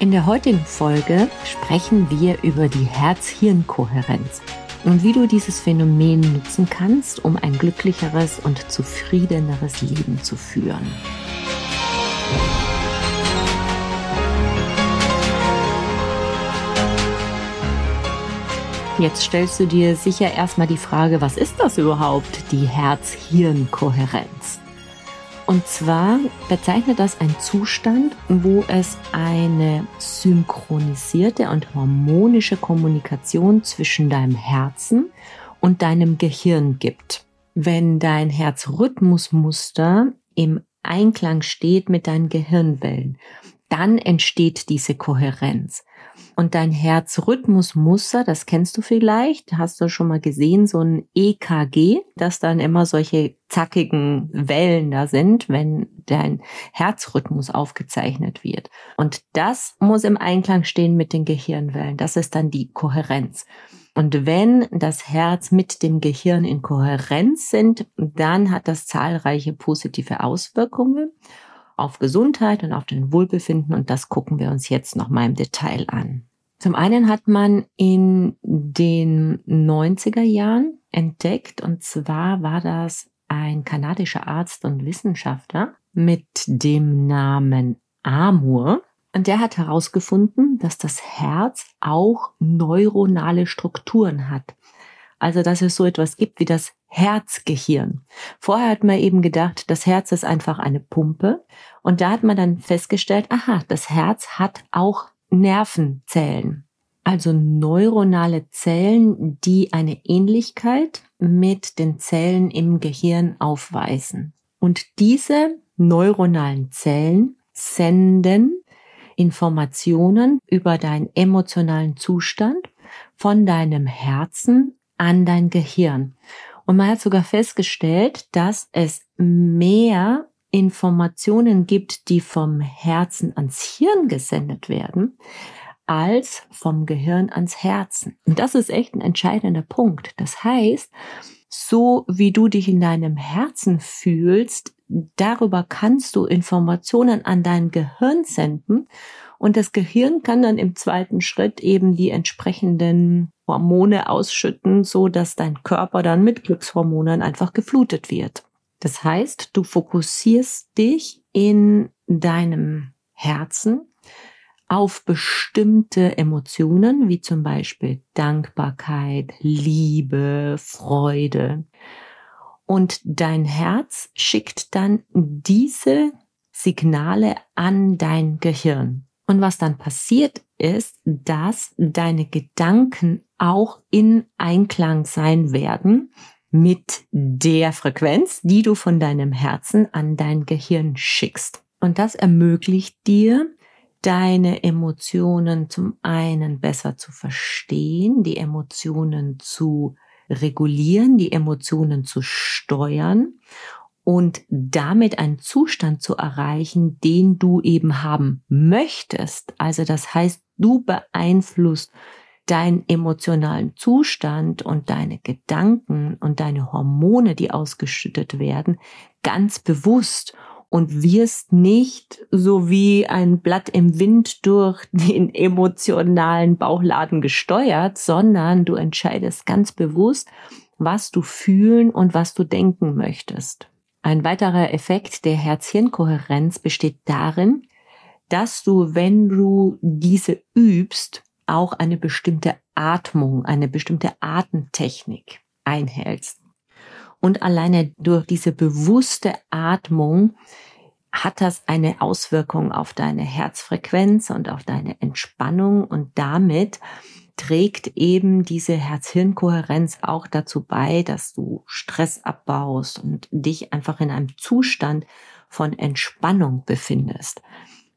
In der heutigen Folge sprechen wir über die Herz-Hirn-Kohärenz und wie du dieses Phänomen nutzen kannst, um ein glücklicheres und zufriedeneres Leben zu führen. Jetzt stellst du dir sicher erstmal die Frage, was ist das überhaupt, die Herz-Hirn-Kohärenz? Und zwar bezeichnet das einen Zustand, wo es eine synchronisierte und harmonische Kommunikation zwischen deinem Herzen und deinem Gehirn gibt. Wenn dein Herzrhythmusmuster im Einklang steht mit deinen Gehirnwellen, dann entsteht diese Kohärenz. Und dein Herzrhythmusmuster, das kennst du vielleicht, hast du schon mal gesehen, so ein EKG, dass dann immer solche zackigen Wellen da sind, wenn dein Herzrhythmus aufgezeichnet wird. Und das muss im Einklang stehen mit den Gehirnwellen. Das ist dann die Kohärenz. Und wenn das Herz mit dem Gehirn in Kohärenz sind, dann hat das zahlreiche positive Auswirkungen auf Gesundheit und auf den Wohlbefinden. Und das gucken wir uns jetzt noch mal im Detail an. Zum einen hat man in den 90er Jahren entdeckt, und zwar war das ein kanadischer Arzt und Wissenschaftler mit dem Namen Amur. Und der hat herausgefunden, dass das Herz auch neuronale Strukturen hat. Also, dass es so etwas gibt wie das Herzgehirn. Vorher hat man eben gedacht, das Herz ist einfach eine Pumpe. Und da hat man dann festgestellt, aha, das Herz hat auch Nervenzellen. Also neuronale Zellen, die eine Ähnlichkeit mit den Zellen im Gehirn aufweisen. Und diese neuronalen Zellen senden Informationen über deinen emotionalen Zustand von deinem Herzen an dein Gehirn. Und man hat sogar festgestellt, dass es mehr Informationen gibt, die vom Herzen ans Hirn gesendet werden, als vom Gehirn ans Herzen. Und das ist echt ein entscheidender Punkt. Das heißt, so wie du dich in deinem Herzen fühlst, darüber kannst du Informationen an dein Gehirn senden und das Gehirn kann dann im zweiten Schritt eben die entsprechenden Hormone ausschütten, so dass dein Körper dann mit Glückshormonen einfach geflutet wird. Das heißt, du fokussierst dich in deinem Herzen auf bestimmte Emotionen, wie zum Beispiel Dankbarkeit, Liebe, Freude. Und dein Herz schickt dann diese Signale an dein Gehirn. Und was dann passiert ist, dass deine Gedanken auch in Einklang sein werden mit der Frequenz, die du von deinem Herzen an dein Gehirn schickst. Und das ermöglicht dir, deine Emotionen zum einen besser zu verstehen, die Emotionen zu regulieren, die Emotionen zu steuern und damit einen Zustand zu erreichen, den du eben haben möchtest. Also das heißt, du beeinflusst deinen emotionalen Zustand und deine Gedanken und deine Hormone, die ausgeschüttet werden, ganz bewusst und wirst nicht so wie ein Blatt im Wind durch den emotionalen Bauchladen gesteuert, sondern du entscheidest ganz bewusst, was du fühlen und was du denken möchtest. Ein weiterer Effekt der Herz-Hirn-Kohärenz besteht darin, dass du, wenn du diese übst, auch eine bestimmte Atmung, eine bestimmte Atemtechnik einhältst. Und alleine durch diese bewusste Atmung hat das eine Auswirkung auf deine Herzfrequenz und auf deine Entspannung und damit trägt eben diese Herz-Hirn-Kohärenz auch dazu bei, dass du Stress abbaust und dich einfach in einem Zustand von Entspannung befindest.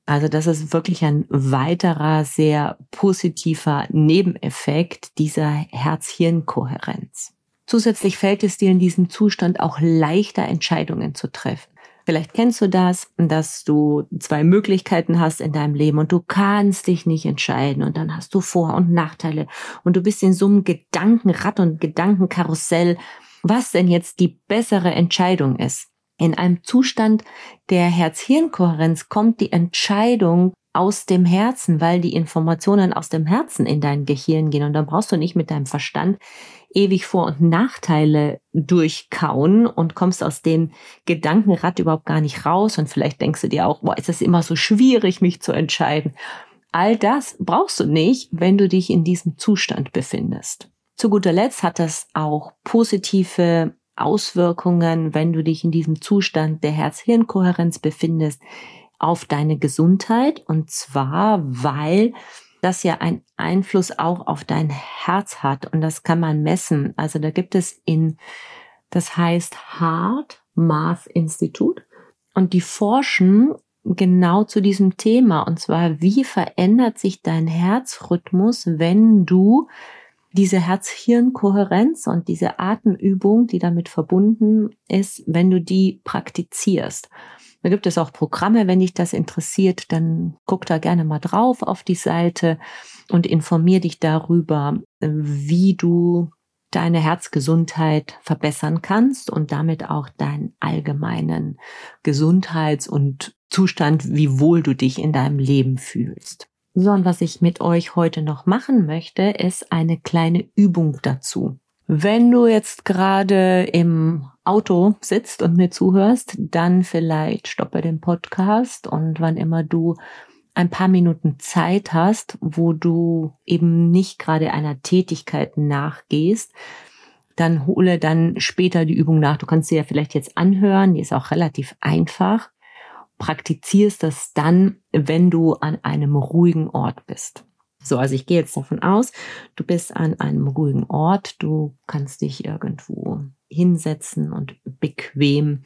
Also das ist wirklich ein weiterer sehr positiver Nebeneffekt dieser Herz-Hirn-Kohärenz. Zusätzlich fällt es dir in diesem Zustand auch leichter, Entscheidungen zu treffen. Vielleicht kennst du das, dass du zwei Möglichkeiten hast in deinem Leben und du kannst dich nicht entscheiden und dann hast du Vor- und Nachteile und du bist in so einem Gedankenrad und Gedankenkarussell, was denn jetzt die bessere Entscheidung ist. In einem Zustand der Herz-Hirn-Kohärenz kommt die Entscheidung aus dem Herzen, weil die Informationen aus dem Herzen in dein Gehirn gehen. Und dann brauchst du nicht mit deinem Verstand ewig Vor- und Nachteile durchkauen und kommst aus dem Gedankenrad überhaupt gar nicht raus. Und vielleicht denkst du dir auch, boah, ist es immer so schwierig, mich zu entscheiden. All das brauchst du nicht, wenn du dich in diesem Zustand befindest. Zu guter Letzt hat das auch positive Auswirkungen, wenn du dich in diesem Zustand der Herz-Hirn-Kohärenz befindest, auf deine Gesundheit. Und zwar, weil das ja einen Einfluss auch auf dein Herz hat und das kann man messen. Also da gibt es in, das heißt Heart Math Institute und die forschen genau zu diesem Thema und zwar, wie verändert sich dein Herzrhythmus, wenn du diese Herz-Hirn-Kohärenz und diese Atemübung, die damit verbunden ist, wenn du die praktizierst. Da gibt es auch Programme, wenn dich das interessiert, dann guck da gerne mal drauf auf die Seite und informier dich darüber, wie du deine Herzgesundheit verbessern kannst und damit auch deinen allgemeinen Gesundheits- und Zustand, wie wohl du dich in deinem Leben fühlst. So, und was ich mit euch heute noch machen möchte, ist eine kleine Übung dazu. Wenn du jetzt gerade im Auto sitzt und mir zuhörst, dann vielleicht stoppe den Podcast und wann immer du ein paar Minuten Zeit hast, wo du eben nicht gerade einer Tätigkeit nachgehst, dann hole dann später die Übung nach. Du kannst sie ja vielleicht jetzt anhören, die ist auch relativ einfach. Praktizierst das dann, wenn du an einem ruhigen Ort bist. So, also ich gehe jetzt davon aus, du bist an einem ruhigen Ort, du kannst dich irgendwo hinsetzen und bequem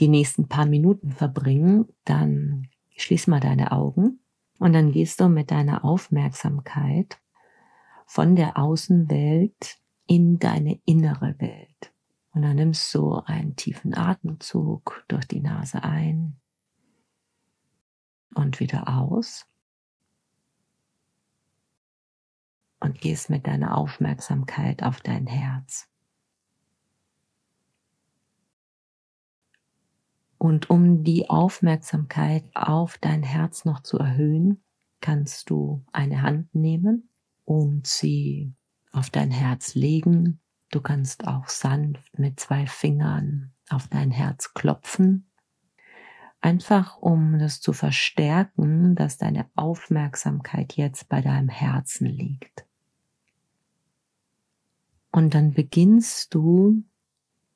die nächsten paar Minuten verbringen, dann schließ mal deine Augen und dann gehst du mit deiner Aufmerksamkeit von der Außenwelt in deine innere Welt. Und dann nimmst du einen tiefen Atemzug durch die Nase ein und wieder aus. Und gehst mit deiner Aufmerksamkeit auf dein Herz. Und um die Aufmerksamkeit auf dein Herz noch zu erhöhen, kannst du eine Hand nehmen und sie auf dein Herz legen. Du kannst auch sanft mit zwei Fingern auf dein Herz klopfen. Einfach um das zu verstärken, dass deine Aufmerksamkeit jetzt bei deinem Herzen liegt. Und dann beginnst du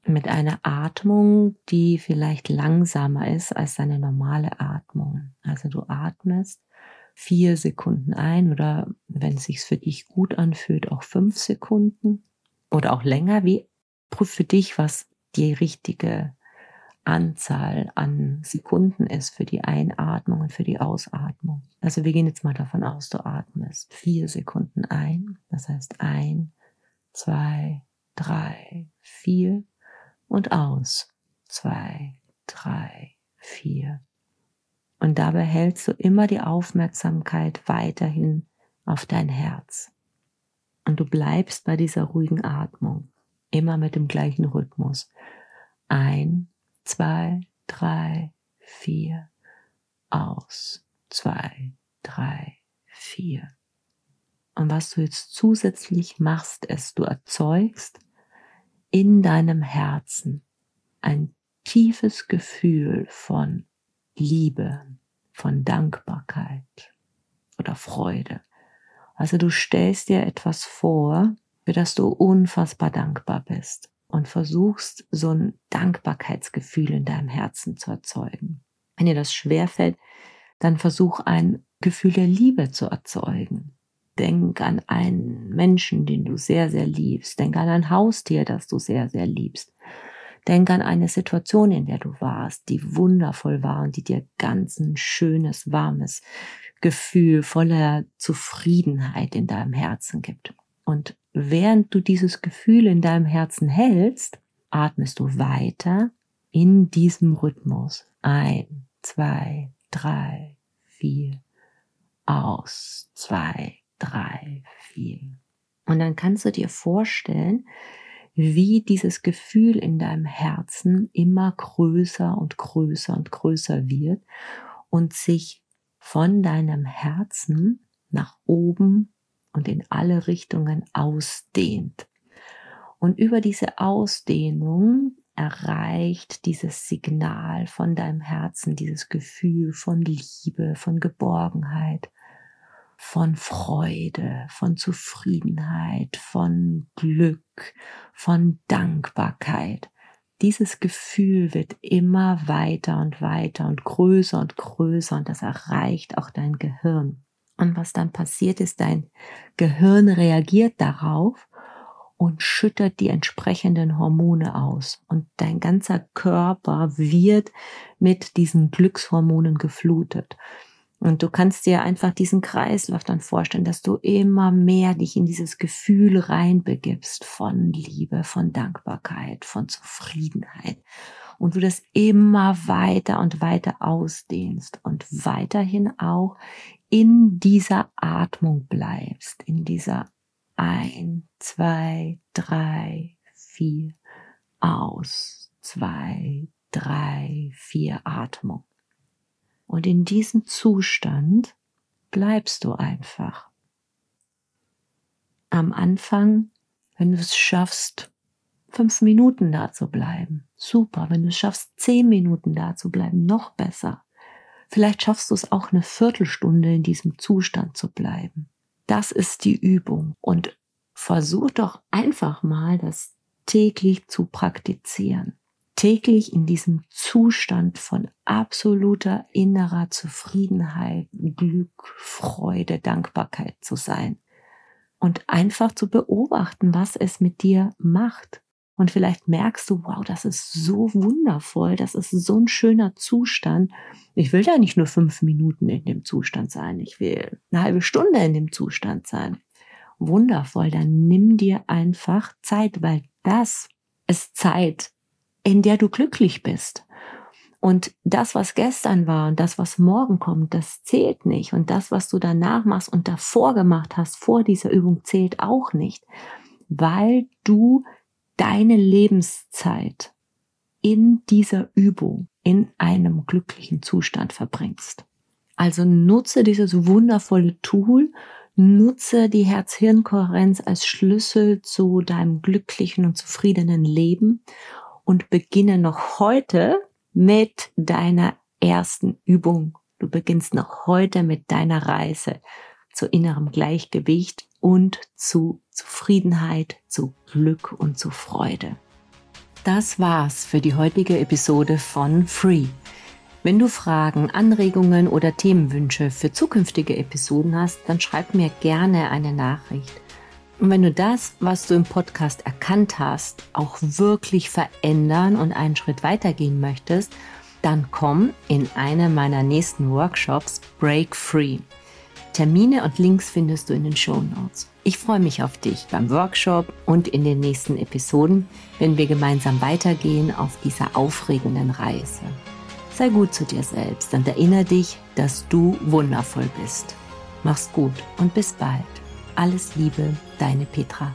mit einer Atmung, die vielleicht langsamer ist als deine normale Atmung. Also du atmest vier Sekunden ein oder wenn es sich für dich gut anfühlt, auch fünf Sekunden oder auch länger. Wie prüf für dich, was die richtige Anzahl an Sekunden ist für die Einatmung und für die Ausatmung. Also wir gehen jetzt mal davon aus, du atmest vier Sekunden ein. Das heißt ein, zwei, drei, vier und aus. Zwei, drei, vier. Und dabei hältst du immer die Aufmerksamkeit weiterhin auf dein Herz. Und du bleibst bei dieser ruhigen Atmung, immer mit dem gleichen Rhythmus. Ein, zwei, drei, vier, aus. Zwei, drei, vier. Und was du jetzt zusätzlich machst, ist, du erzeugst in deinem Herzen ein tiefes Gefühl von Liebe, von Dankbarkeit oder Freude. Also du stellst dir etwas vor, für das du unfassbar dankbar bist und versuchst so ein Dankbarkeitsgefühl in deinem Herzen zu erzeugen. Wenn dir das schwerfällt, dann versuch ein Gefühl der Liebe zu erzeugen. Denk an einen Menschen, den du sehr, sehr liebst. Denk an ein Haustier, das du sehr, sehr liebst. Denk an eine Situation, in der du warst, die wundervoll war und die dir ganz ein schönes, warmes Gefühl voller Zufriedenheit in deinem Herzen gibt. Und während du dieses Gefühl in deinem Herzen hältst, atmest du weiter in diesem Rhythmus. Ein, zwei, drei, vier, aus, zwei, vier. Und dann kannst du dir vorstellen, wie dieses Gefühl in deinem Herzen immer größer und größer und größer wird und sich von deinem Herzen nach oben und in alle Richtungen ausdehnt. Und über diese Ausdehnung erreicht dieses Signal von deinem Herzen, dieses Gefühl von Liebe, von Geborgenheit, von Freude, von Zufriedenheit, von Glück, von Dankbarkeit. Dieses Gefühl wird immer weiter und weiter und größer und größer und das erreicht auch dein Gehirn. Und was dann passiert ist, dein Gehirn reagiert darauf und schüttet die entsprechenden Hormone aus. Und dein ganzer Körper wird mit diesen Glückshormonen geflutet. Und du kannst dir einfach diesen Kreislauf dann vorstellen, dass du immer mehr dich in dieses Gefühl reinbegibst von Liebe, von Dankbarkeit, von Zufriedenheit. Und du das immer weiter und weiter ausdehnst und weiterhin auch in dieser Atmung bleibst, in dieser ein, zwei, drei, vier, aus, zwei, drei, vier Atmung. Und in diesem Zustand bleibst du einfach. Am Anfang, wenn du es schaffst, fünf Minuten da zu bleiben, super. Wenn du es schaffst, zehn Minuten da zu bleiben, noch besser. Vielleicht schaffst du es auch eine Viertelstunde in diesem Zustand zu bleiben. Das ist die Übung. Und versuch doch einfach mal, das täglich zu praktizieren täglich in diesem Zustand von absoluter innerer Zufriedenheit, Glück, Freude, Dankbarkeit zu sein und einfach zu beobachten, was es mit dir macht. Und vielleicht merkst du, wow, das ist so wundervoll, das ist so ein schöner Zustand. Ich will ja nicht nur fünf Minuten in dem Zustand sein, ich will eine halbe Stunde in dem Zustand sein. Wundervoll, dann nimm dir einfach Zeit, weil das ist Zeit, in der du glücklich bist. Und das, was gestern war und das, was morgen kommt, das zählt nicht. Und das, was du danach machst und davor gemacht hast, vor dieser Übung, zählt auch nicht, weil du deine Lebenszeit in dieser Übung in einem glücklichen Zustand verbringst. Also nutze dieses wundervolle Tool, nutze die Herz-Hirn-Kohärenz als Schlüssel zu deinem glücklichen und zufriedenen Leben und beginne noch heute mit deiner ersten Übung. Du beginnst noch heute mit deiner Reise zu innerem Gleichgewicht und zu Zufriedenheit, zu Glück und zu Freude. Das war's für die heutige Episode von Free. Wenn du Fragen, Anregungen oder Themenwünsche für zukünftige Episoden hast, dann schreib mir gerne eine Nachricht. Und wenn du das, was du im Podcast erkannt hast, auch wirklich verändern und einen Schritt weitergehen möchtest, dann komm in eine meiner nächsten Workshops Break Free. Termine und Links findest du in den Show Notes. Ich freue mich auf dich beim Workshop und in den nächsten Episoden, wenn wir gemeinsam weitergehen auf dieser aufregenden Reise. Sei gut zu dir selbst und erinnere dich, dass du wundervoll bist. Mach's gut und bis bald. Alles Liebe, deine Petra.